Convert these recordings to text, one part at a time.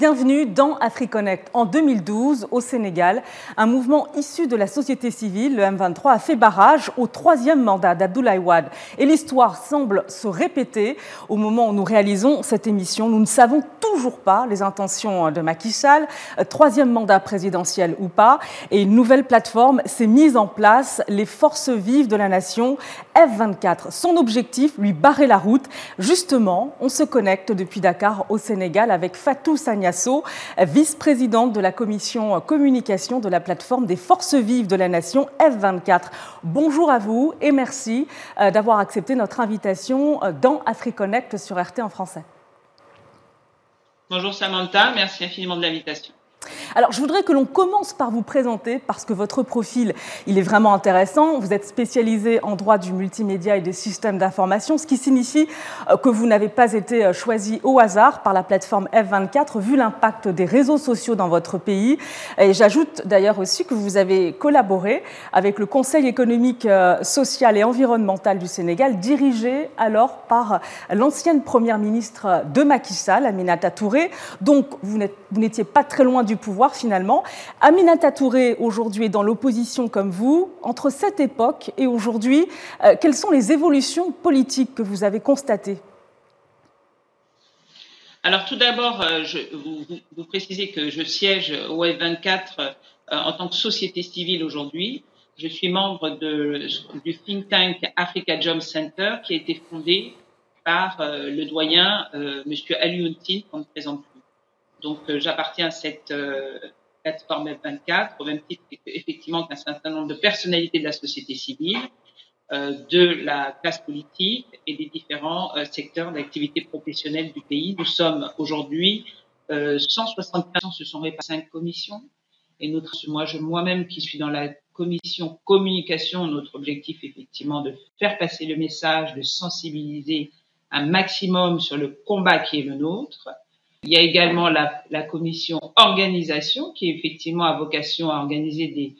Bienvenue dans AfriConnect. En 2012, au Sénégal, un mouvement issu de la société civile, le M23, a fait barrage au troisième mandat d'Abdoulaye Wade. Et l'histoire semble se répéter au moment où nous réalisons cette émission. Nous ne savons toujours pas les intentions de Macky Sall, troisième mandat présidentiel ou pas. Et une nouvelle plateforme s'est mise en place, les forces vives de la nation, F24. Son objectif, lui barrer la route. Justement, on se connecte depuis Dakar au Sénégal avec Fatou Vice-présidente de la commission communication de la plateforme des forces vives de la nation F24. Bonjour à vous et merci euh, d'avoir accepté notre invitation euh, dans AfriConnect sur RT en français. Bonjour Samantha, merci infiniment de l'invitation. Alors, je voudrais que l'on commence par vous présenter parce que votre profil, il est vraiment intéressant. Vous êtes spécialisé en droit du multimédia et des systèmes d'information, ce qui signifie euh, que vous n'avez pas été euh, choisi au hasard par la plateforme F24 vu l'impact des réseaux sociaux dans votre pays. Et j'ajoute d'ailleurs aussi que vous avez collaboré avec le Conseil économique, euh, social et environnemental du Sénégal, dirigé alors par l'ancienne première ministre de Macky Sall, Aminata Touré. Donc, vous n'étiez pas très loin du pouvoir finalement. Aminata Touré aujourd'hui est dans l'opposition comme vous. Entre cette époque et aujourd'hui, euh, quelles sont les évolutions politiques que vous avez constatées alors tout d'abord, euh, vous, précisez que je siège au F24 euh, en tant que société civile aujourd'hui. Je suis membre du think tank Africa Job Center qui a été fondé par le doyen Monsieur Ali qu'on ne présente donc, euh, j'appartiens à cette euh, plateforme F24, au même titre effectivement qu'un certain nombre de personnalités de la société civile, euh, de la classe politique et des différents secteurs d'activité professionnelle du pays. Nous sommes aujourd'hui 175, ce sont répartis cinq commissions. Et moi, je, moi-même qui suis dans la commission communication, notre objectif effectivement de faire passer le message, de sensibiliser un maximum sur le combat qui est le nôtre. Il y a également la, la, commission organisation qui effectivement a vocation à organiser des,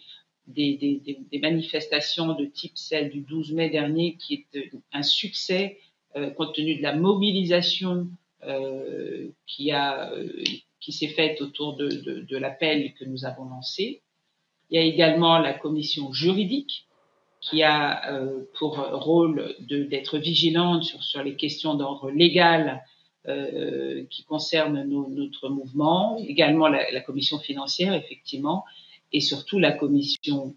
des, des, des, manifestations de type celle du 12 mai dernier qui est euh, un succès euh, compte tenu de la mobilisation euh, qui, a, euh, qui s'est faite autour de, de, de l'appel que nous avons lancé. Il y a également la commission juridique qui a euh, pour rôle d'être vigilante sur, sur les questions d'ordre légal euh, qui concerne notre mouvement, également la, la, commission financière, effectivement, et surtout la commission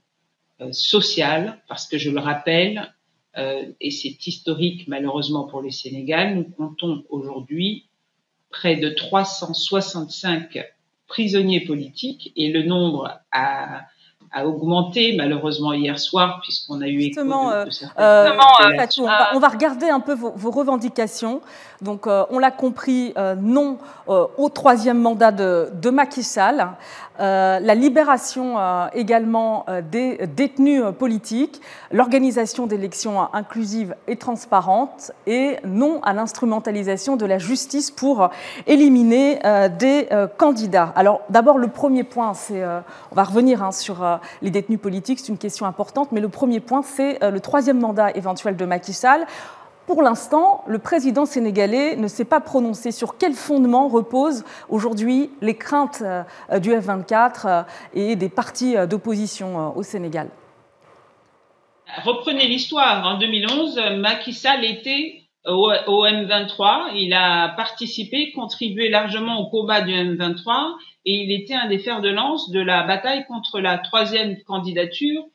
euh, sociale, parce que je le rappelle, euh, et c'est historique malheureusement pour le Sénégal, nous comptons aujourd'hui près de 365 prisonniers politiques et le nombre a, a augmenté malheureusement hier soir puisqu'on a eu Justement, écho de, de euh, euh, on, va, on, va, regarder un peu vos, vos revendications. Donc, euh, on l'a compris, euh, non euh, au troisième mandat de, de Macky Sall, la libération également des détenus politiques, l'organisation d'élections inclusives et transparentes et non à l'instrumentalisation de la justice pour éliminer des candidats. Alors, d'abord, le premier point, c'est, on va revenir hein, sur les détenus politiques, c'est une question importante, mais le premier point, c'est le troisième mandat éventuel de Macky Sall. Pour l'instant, le président sénégalais ne s'est pas prononcé sur quel fondement reposent aujourd'hui les craintes euh, du F-24 euh, et des partis euh, d'opposition au Sénégal. Reprenez l'histoire. En 2011, Macky Sall était au, M23. Il a participé, contribué largement au combat du M23 et il était un des fers de lance de la bataille contre la troisième candidature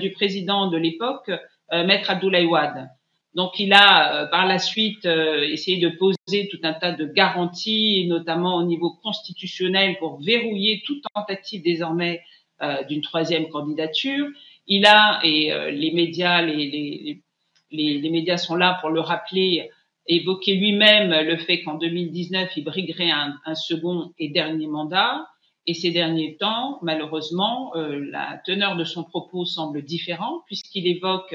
du président de l'époque, Maître Abdoulaye Wade. Donc il a euh, par la suite euh, essayé de poser tout un tas de garanties, notamment au niveau constitutionnel, pour verrouiller toute tentative désormais euh, d'une troisième candidature. Il a, et les médias, les, les, les, médias sont là pour le rappeler, évoqué lui-même le fait qu'en 2019, il briguerait un, un, second et dernier mandat. Et ces derniers temps, malheureusement, la teneur de son propos semble différente puisqu'il évoque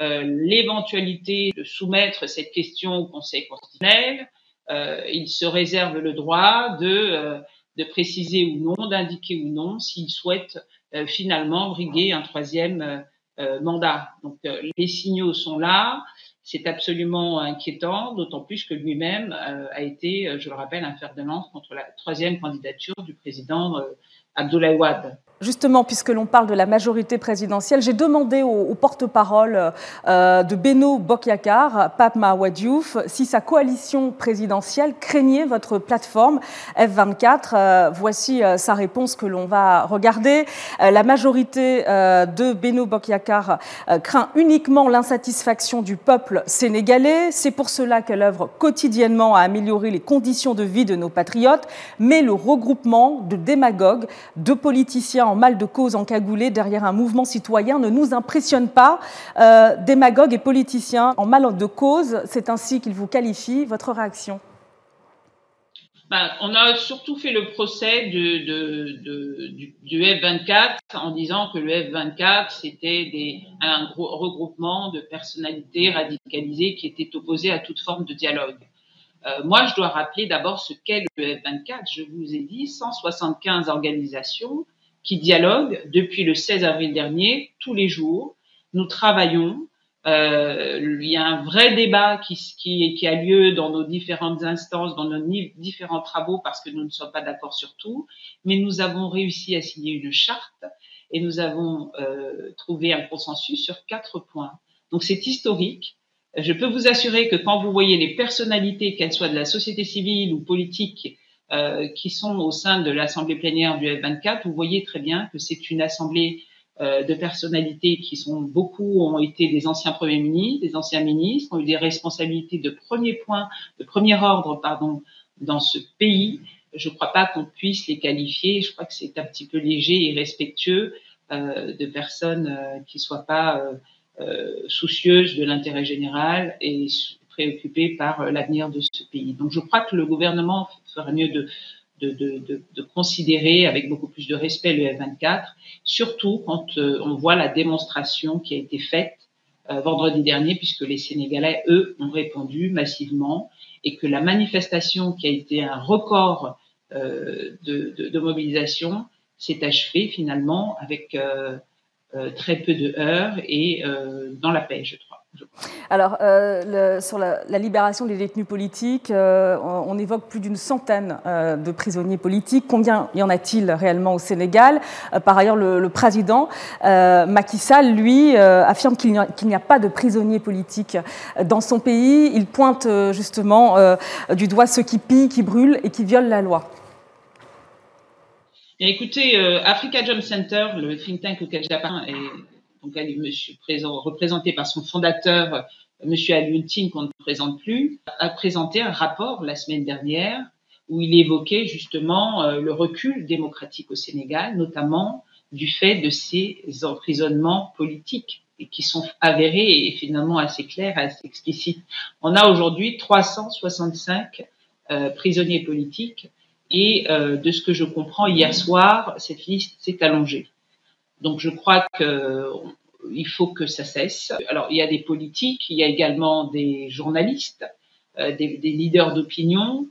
euh, l'éventualité de soumettre cette question au Conseil constitutionnel. Euh, il se réserve le droit de, euh, de préciser ou non, d'indiquer ou non s'il souhaite finalement briguer un troisième mandat. Donc les signaux sont là. C'est absolument inquiétant, d'autant plus que lui-même a été, je le rappelle, un fer de lance contre la troisième candidature du président Abdoulaye Wade. Justement, puisque l'on parle de la majorité présidentielle, j'ai demandé au, porte-parole euh, de Beno Bokyakar, Pape Mahawadiouf, si sa coalition présidentielle craignait votre plateforme F24. Euh, voici euh, sa réponse que l'on va regarder. la majorité de Beno Bokyakar craint uniquement l'insatisfaction du peuple sénégalais. C'est pour cela qu'elle œuvre quotidiennement à améliorer les conditions de vie de nos patriotes, mais le regroupement de démagogues, de politiciens en mal de cause encagoulés derrière un mouvement citoyen ne nous impressionne pas. Euh, démagogues et politiciens en mal de cause, c'est ainsi qu'ils vous qualifient. Votre réaction ben, on a surtout fait le procès du, F24 en disant que le F24, c'était un regroupement de personnalités radicalisées qui étaient opposées à toute forme de dialogue. Euh, moi, je dois rappeler d'abord ce qu'est le F24. Je vous ai dit 175 organisations qui dialogue depuis le 16 avril dernier, tous les jours. Nous travaillons. Euh, il y a un vrai débat qui, qui, qui, a lieu dans nos différentes instances, dans nos différents travaux, parce que nous ne sommes pas d'accord sur tout. Mais nous avons réussi à signer une charte et nous avons euh, trouvé un consensus sur quatre points. Donc c'est historique. Je peux vous assurer que quand vous voyez les personnalités, qu'elles soient de la société civile ou politique, euh, qui sont au sein de l'assemblée plénière du F24, vous voyez très bien que c'est une assemblée euh, de personnalités qui sont beaucoup ont été des anciens premiers ministres, des anciens ministres, ont eu des responsabilités de premier point, de premier ordre, pardon, dans ce pays. Je ne crois pas qu'on puisse les qualifier. Je crois que c'est un petit peu léger et respectueux euh, de personnes euh, qui soient pas euh, soucieuses de l'intérêt général et préoccupées par l'avenir de ce pays. Donc, je crois que le gouvernement ferait mieux de, de, de, de, considérer avec beaucoup plus de respect le F24, surtout quand euh, on voit la démonstration qui a été faite euh, vendredi dernier, puisque les Sénégalais, eux, ont répondu massivement, et que la manifestation qui a été un record euh, de, mobilisation s'est achevée finalement avec très peu de heures et dans la paix, je crois. Alors, euh, sur la, libération des détenus politiques, euh, on, évoque plus d'une centaine euh, de prisonniers politiques. Combien y en a-t-il réellement au Sénégal? Par ailleurs, le, président Macky Sall, lui, affirme qu'il n'y a, pas de prisonniers politiques dans son pays. Il pointe justement du doigt ceux qui pillent, qui brûlent et qui violent la loi. Écoutez, Africa Jump Center, le think tank auquel j'appartiens, est donc elle est présent, représenté par son fondateur, monsieur Aluntine, qu'on ne présente plus, a présenté un rapport la semaine dernière où il évoquait justement euh, le recul démocratique au Sénégal, notamment du fait de ces emprisonnements politiques et qui sont avérés et finalement assez clairs, assez explicites. On a aujourd'hui 365 euh, prisonniers politiques et euh, de ce que je comprends hier soir, cette liste s'est allongée. Donc je crois que il faut que ça cesse. Alors il y a des politiques, il y a également des journalistes, euh, des, des, leaders d'opinion,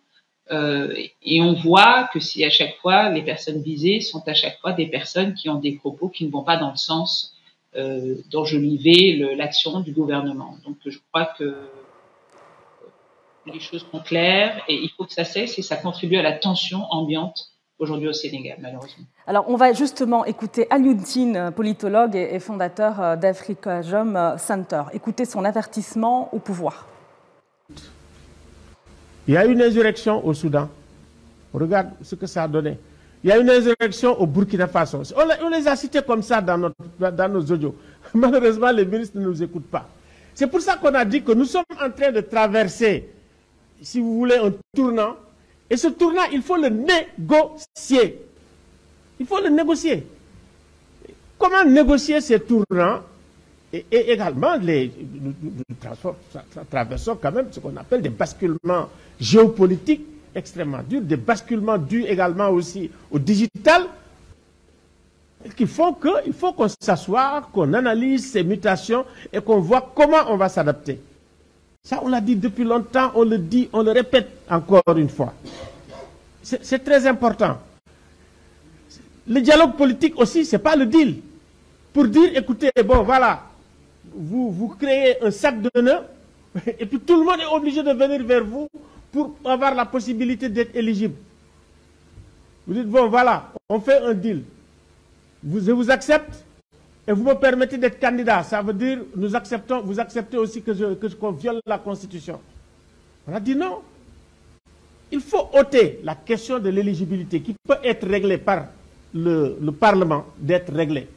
euh, et on voit que si à chaque fois les personnes visées sont à chaque fois des personnes qui ont des propos qui ne vont pas dans le sens euh, d'enjoliver l'action du gouvernement. Donc je crois que les choses sont claires et il faut que ça cesse et ça contribue à la tension ambiante aujourd'hui au Sénégal, malheureusement. Alors, on va justement écouter Alioudine, politologue et fondateur euh, d'Africa Jom Center. Écoutez son avertissement au pouvoir. Il y a une insurrection au Soudan. regarde ce que ça a donné. Il y a une insurrection au Burkina Faso. On, les a cités comme ça dans, notre, dans nos audios. Malheureusement, les ministres ne nous écoutent pas. C'est pour ça qu'on a dit que nous sommes en train de traverser, si vous voulez, un tournant et ce tournant, il faut le négocier. Il faut le négocier. Comment négocier ce tournant et, également, les, nous, traversons quand même ce qu'on appelle des basculements géopolitiques extrêmement durs, des basculements dus également aussi au digital, qui font qu'il faut qu'on s'assoie, qu'on analyse ces mutations et qu'on voit comment on va s'adapter. Ça, on l'a dit depuis longtemps, on le dit, on le répète encore une fois. C'est très important. Le dialogue politique aussi, ce n'est pas le deal. Pour dire, écoutez, bon, voilà, vous, vous créez un sac de nœuds, Et puis tout le monde est obligé de venir vers vous pour avoir la possibilité d'être éligible. Vous dites, bon, voilà, on fait un deal. Vous, je vous accepte et vous me permettez d'être candidat. Ça veut dire, nous acceptons, vous acceptez aussi que je, que viole la Constitution. On a dit non. Il faut ôter la question de l'éligibilité qui peut être réglée par le, le Parlement, d'être réglée.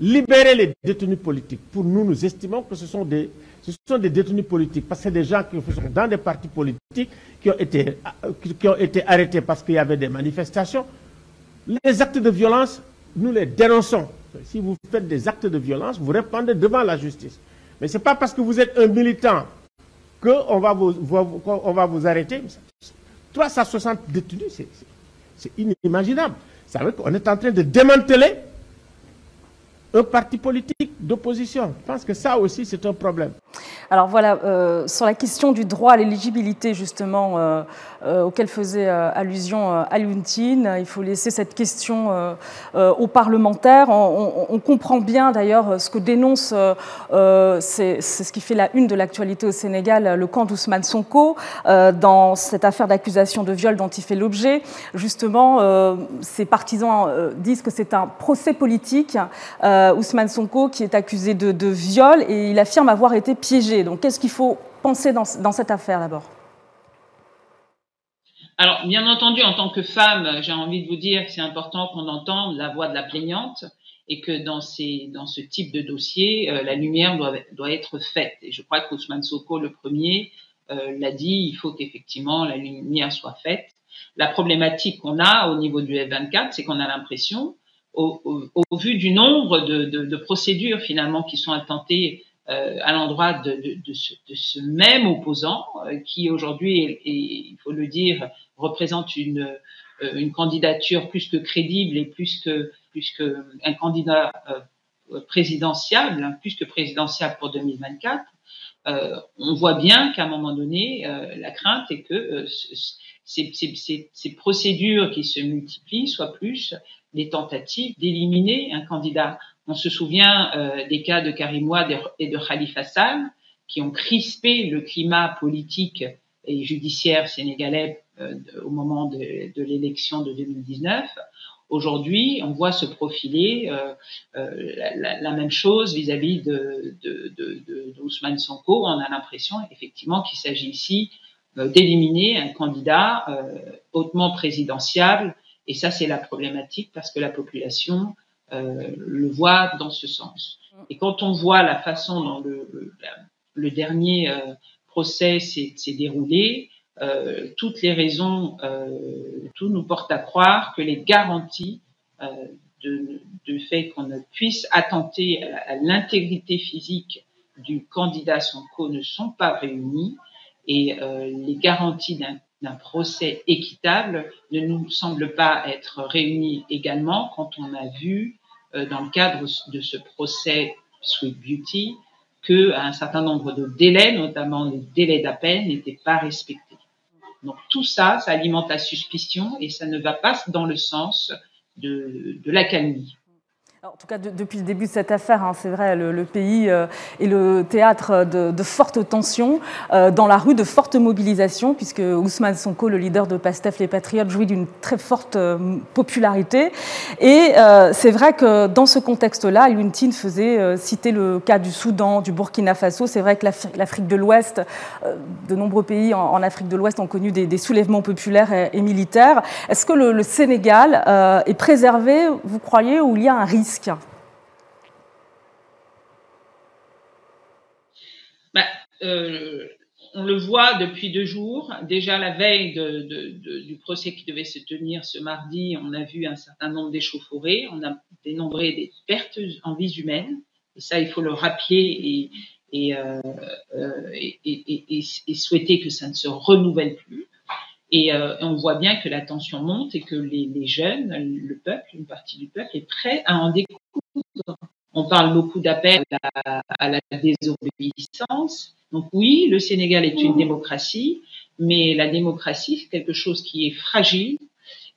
Libérer les détenus politiques. Pour nous, nous estimons que ce sont des, ce sont des détenus politiques, parce que des gens qui sont dans des partis politiques, qui ont été, qui ont été arrêtés parce qu'il y avait des manifestations. Les actes de violence, nous les dénonçons. Si vous faites des actes de violence, vous répondez devant la justice. Mais ce n'est pas parce que vous êtes un militant qu'on va vous, on va vous arrêter. 360 détenus, c'est inimaginable. Ça veut qu'on est en train de démanteler un parti politique d'opposition. Je pense que ça aussi, c'est un problème. Alors voilà, euh, sur la question du droit à l'éligibilité, justement, euh, euh, auquel faisait allusion Aluntine, il faut laisser cette question aux parlementaires. On, comprend bien d'ailleurs ce que dénonce, c'est ce qui fait la une de l'actualité au Sénégal, le camp d'Ousmane Sonko, dans cette affaire d'accusation de viol dont il fait l'objet. Justement, ses partisans disent que c'est un procès politique. Ousmane Sonko qui est accusé de, viol et il affirme avoir été piégé. Donc qu'est-ce qu'il faut penser dans, cette affaire d'abord? Alors, bien entendu, en tant que femme, j'ai envie de vous dire que c'est important qu'on entende la voix de la plaignante et que dans, ce type de dossier, euh, la lumière doit, être faite. Et je crois qu'Ousmane Soko, le premier, euh, l'a dit, il faut qu'effectivement la lumière soit faite. La problématique qu'on a au niveau du F24, c'est qu'on a l'impression, au, vu du nombre de, procédures finalement qui sont intentées euh, à l'endroit de, ce, même opposant euh, qui aujourd'hui, il faut le dire, représente une, euh, une candidature plus que crédible et plus que, plus que un candidat présidentiable, hein, plus que présidentiable pour 2024. Euh, on voit bien qu'à un moment donné, la crainte est que ces, procédures qui se multiplient soient plus des tentatives d'éliminer un candidat. On se souvient euh, des cas de Karim Ouad et de Khalifa Sall qui ont crispé le climat politique et judiciaire sénégalais euh, au moment de, l'élection de 2019. Aujourd'hui, on voit se profiler euh, la, même chose vis-à-vis de, de, de, Sonko. On a l'impression effectivement qu'il s'agit ici d'éliminer un candidat hautement présidentiable. Et ça, c'est la problématique parce que la population euh, le voit dans ce sens. Et quand on voit la façon dont le, le, dernier euh, procès s'est déroulé, euh, toutes les raisons, tout nous porte à croire que les garanties de, de, fait qu'on ne puisse attenter à, l'intégrité physique du candidat Sonko ne sont pas réunies et les garanties d'un procès équitable ne nous semble pas être réunies également quand on a vu euh, dans le cadre de ce procès Sweet Beauty que un certain nombre de délais, notamment les délais d'appel, n'étaient pas respectés. Donc tout ça, ça alimente la suspicion et ça ne va pas dans le sens de, de en tout cas, depuis le début de cette affaire, hein, c'est vrai, le, pays euh, est le théâtre de, fortes tensions, euh, dans la rue de fortes mobilisations, puisque Ousmane Sonko, le leader de PASTEF, les Patriotes, jouit d'une très forte euh, popularité. Et c'est vrai que dans ce contexte-là, Yuntine faisait citer le cas du Soudan, du Burkina Faso. C'est vrai que l'Afrique de l'Ouest, de nombreux pays en, Afrique de l'Ouest ont connu des, soulèvements populaires et, militaires. Est-ce que le, le Sénégal est préservé, vous croyez, ou il y a un risque bah, euh, on le voit depuis deux jours. Déjà la veille du procès qui devait se tenir ce mardi, on a vu un certain nombre d'échauffourées, on a dénombré des pertes en vies humaines. Et ça, il faut le rappeler et, euh, euh, souhaiter que ça ne se renouvelle plus. Et euh, on voit bien que la tension monte et que les, les, jeunes, le peuple, une partie du peuple est prêt à en découdre. On parle beaucoup d'appel à, à, la désobéissance. Donc oui, le Sénégal est une démocratie, mais la démocratie, c'est quelque chose qui est fragile.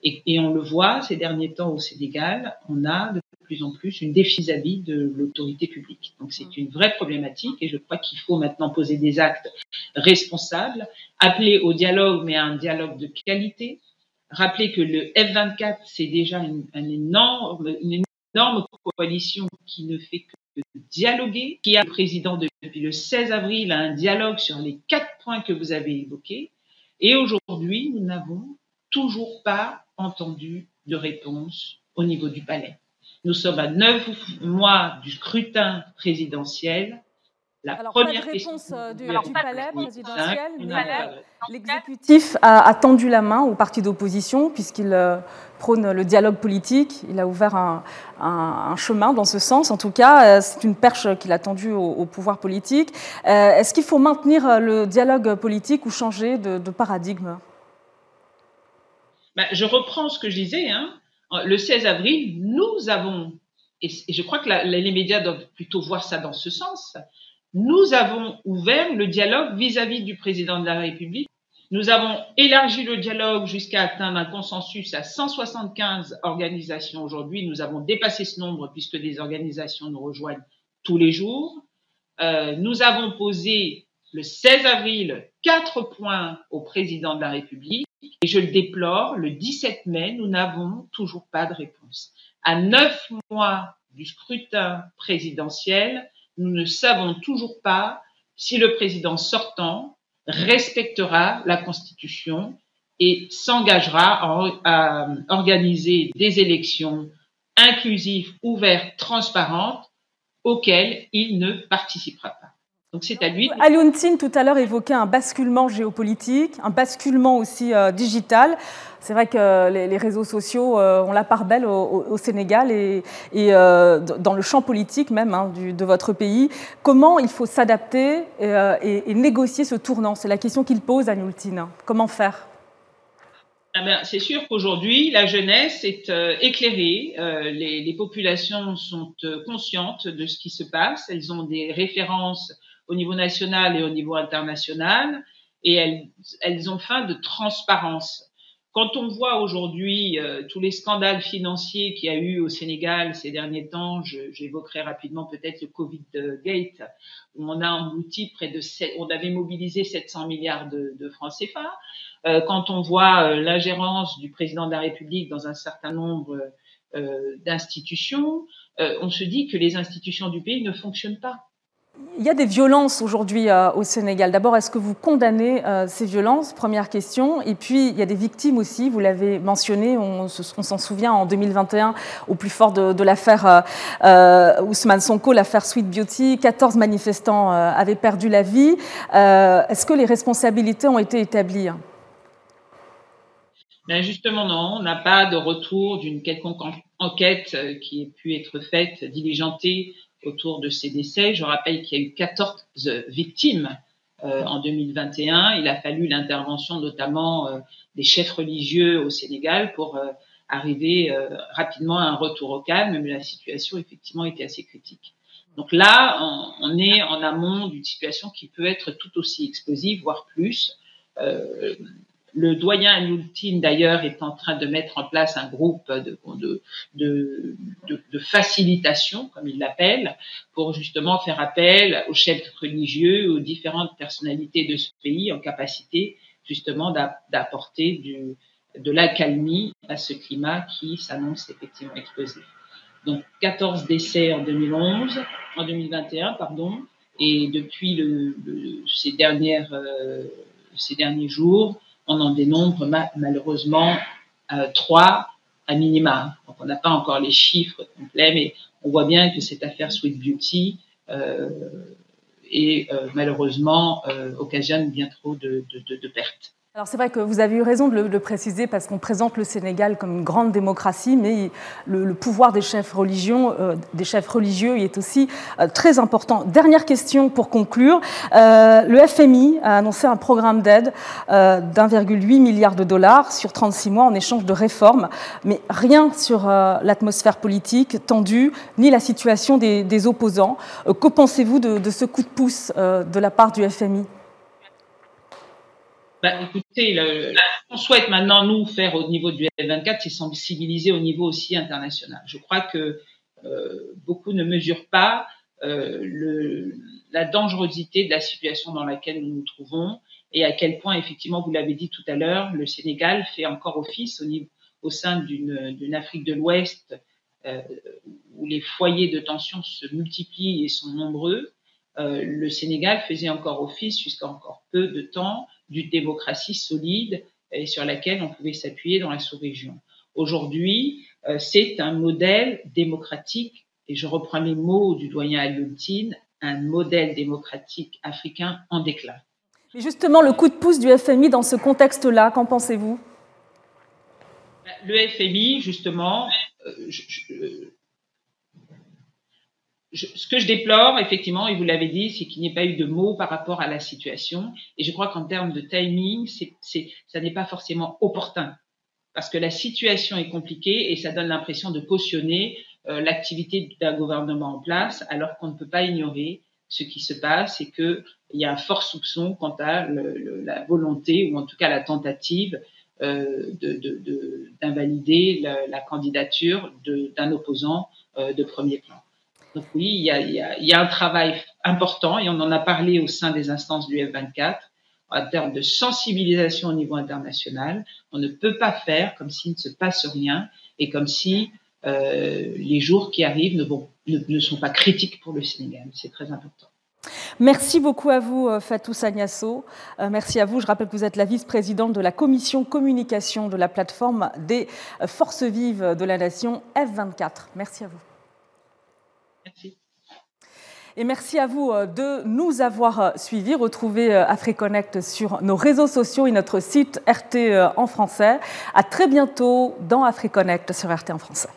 Et, et, on le voit ces derniers temps au Sénégal, on a plus en plus une défi de l'autorité publique. Donc c'est une vraie problématique et je crois qu'il faut maintenant poser des actes responsables, appeler au dialogue, mais à un dialogue de qualité. Rappeler que le F24, c'est déjà une, énorme, une énorme coalition qui ne fait que dialoguer, qui a le président depuis le 16 avril un dialogue sur les quatre points que vous avez évoqués. Et aujourd'hui, nous n'avons toujours pas entendu de réponse au niveau du palais. Nous sommes à neuf mois du scrutin présidentiel. La Alors, première pas de réponse euh, du, palais présidentiel, l'exécutif a, tendu la main au parti d'opposition puisqu'il euh, prône le dialogue politique. Il a ouvert un, chemin dans ce sens. En tout cas, euh, c'est une perche qu'il a tendue au, pouvoir politique. Est-ce qu'il faut maintenir le dialogue politique ou changer de, paradigme? Ben, Je reprends ce que je disais. Hein le 16 avril, nous avons, et je crois que les médias doivent plutôt voir ça dans ce sens, nous avons ouvert le dialogue vis-à-vis du président de la République. Nous avons élargi le dialogue jusqu'à atteindre un consensus à 175 organisations aujourd'hui. Nous avons dépassé ce nombre puisque des organisations nous rejoignent tous les jours. Euh, nous avons posé le 16 avril quatre points au président de la République. Et je le déplore, le 17 mai, nous n'avons toujours pas de réponse. À neuf mois du scrutin présidentiel, nous ne savons toujours pas si le président sortant respectera la Constitution et s'engagera à, organiser des élections inclusives, ouvertes, transparentes, auxquelles il ne participera pas. Donc c'est à lui. tout à l'heure évoquait un basculement géopolitique, un basculement aussi euh, digital. C'est vrai que les, réseaux sociaux euh, ont la part belle au, Sénégal et, euh, dans le champ politique même hein, de votre pays. Comment il faut s'adapter et, négocier ce tournant? C'est la question qu'il pose Nultine. Comment faire? Ah ben, c'est sûr qu'aujourd'hui, la jeunesse est éclairée, les, les, populations sont conscientes de ce qui se passe, elles ont des références au niveau national et au niveau international, et elles, ont faim de transparence. Quand on voit aujourd'hui euh, tous les scandales financiers qu'il y a eu au Sénégal ces derniers temps, j'évoquerai rapidement peut-être le Covid Gate, où on a englouti près de, on avait mobilisé 700 milliards de, francs CFA. Euh, quand on voit euh, l'ingérence du président de la République dans un certain nombre d'institutions, on se dit que les institutions du pays ne fonctionnent pas. Il y a des violences aujourd'hui euh, au Sénégal. D'abord, est-ce que vous condamnez euh, ces violences? Première question. Et puis, il y a des victimes aussi, vous l'avez mentionné, on, s'en souvient en 2021, au plus fort de, l'affaire euh, Ousmane Sonko, l'affaire Sweet Beauty, 14 manifestants avaient perdu la vie. est-ce que les responsabilités ont été établies? Ben justement, non, on n'a pas de retour d'une quelconque enquête qui ait pu être faite, diligentée autour de ces décès. Je rappelle qu'il y a eu 14 victimes euh, en 2021. Il a fallu l'intervention notamment euh, des chefs religieux au Sénégal pour euh, arriver rapidement à un retour au calme, mais la situation effectivement était assez critique. Donc là, on, on est en amont d'une situation qui peut être tout aussi explosive, voire plus. Le doyen Anoultine, d'ailleurs, est en train de mettre en place un groupe de, de, de, de facilitation, comme il l'appelle, pour justement faire appel aux chefs religieux, aux différentes personnalités de ce pays en capacité justement d'apporter de l'accalmie à ce climat qui s'annonce effectivement explosif. Donc 14 décès en 2011, en 2021, pardon, et depuis le, ces dernières, euh, ces derniers jours, on en dénombre malheureusement euh, trois à minima. On n'a pas encore les chiffres complets, mais on voit bien que cette affaire Sweet Beauty euh, euh, malheureusement occasionne bien trop de pertes. Alors c'est vrai que vous avez eu raison de le, préciser parce qu'on présente le Sénégal comme une grande démocratie, mais le, pouvoir des chefs, religieux, euh, des chefs religieux est aussi euh, très important. Dernière question pour conclure. Euh, le FMI a annoncé un programme d'aide d'1,8 milliard de dollars sur 36 mois en échange de réformes, mais rien sur l'atmosphère politique tendue ni la situation des, opposants. que pensez-vous de, ce coup de pouce de la part du FMI bah, écoutez, ce qu'on souhaite maintenant nous faire au niveau du F24, c'est sensibiliser au niveau aussi international. Je crois que beaucoup ne mesurent pas le, la dangerosité de la situation dans laquelle nous nous trouvons et à quel point, effectivement, vous l'avez dit tout à l'heure, le Sénégal fait encore office au, niveau, au sein d'une Afrique de l'Ouest euh, où les foyers de tension se multiplient et sont nombreux. Euh, le Sénégal faisait encore office jusqu'à encore peu de temps d'une démocratie solide et sur laquelle on pouvait s'appuyer dans la sous-région. Aujourd'hui, euh, c'est un modèle démocratique, et je reprends les mots du doyen Aliontine, un modèle démocratique africain en déclin. Mais justement, le coup de pouce du FMI dans ce contexte-là, qu'en pensez-vous? Le FMI, justement, euh, ce que je déplore, effectivement, et vous l'avez dit, c'est qu'il n'y ait pas eu de mots par rapport à la situation. Et je crois qu'en termes de timing, c'est, ça n'est pas forcément opportun. Parce que la situation est compliquée et ça donne l'impression de cautionner euh, l'activité d'un gouvernement en place, alors qu'on ne peut pas ignorer ce qui se passe et qu'il y a un fort soupçon quant à la volonté, ou en tout cas la tentative, euh, d'invalider la, la, candidature d'un opposant euh, de premier plan. Donc oui, il y, a, un travail important et on en a parlé au sein des instances du F24 en termes de sensibilisation au niveau international. On ne peut pas faire comme s'il ne se passe rien et comme si euh, les jours qui arrivent ne, ne, sont pas critiques pour le Sénégal. C'est très important. Merci beaucoup à vous, euh, Fatou Sagnasso. Euh, merci à vous. Je rappelle que vous êtes la vice-présidente de la commission communication de la plateforme des forces vives de la nation F24. Merci à vous. Merci. Et merci à vous de nous avoir suivis. Retrouvez AfriConnect sur nos réseaux sociaux et notre site RT en français. À très bientôt dans AfriConnect sur RT en français.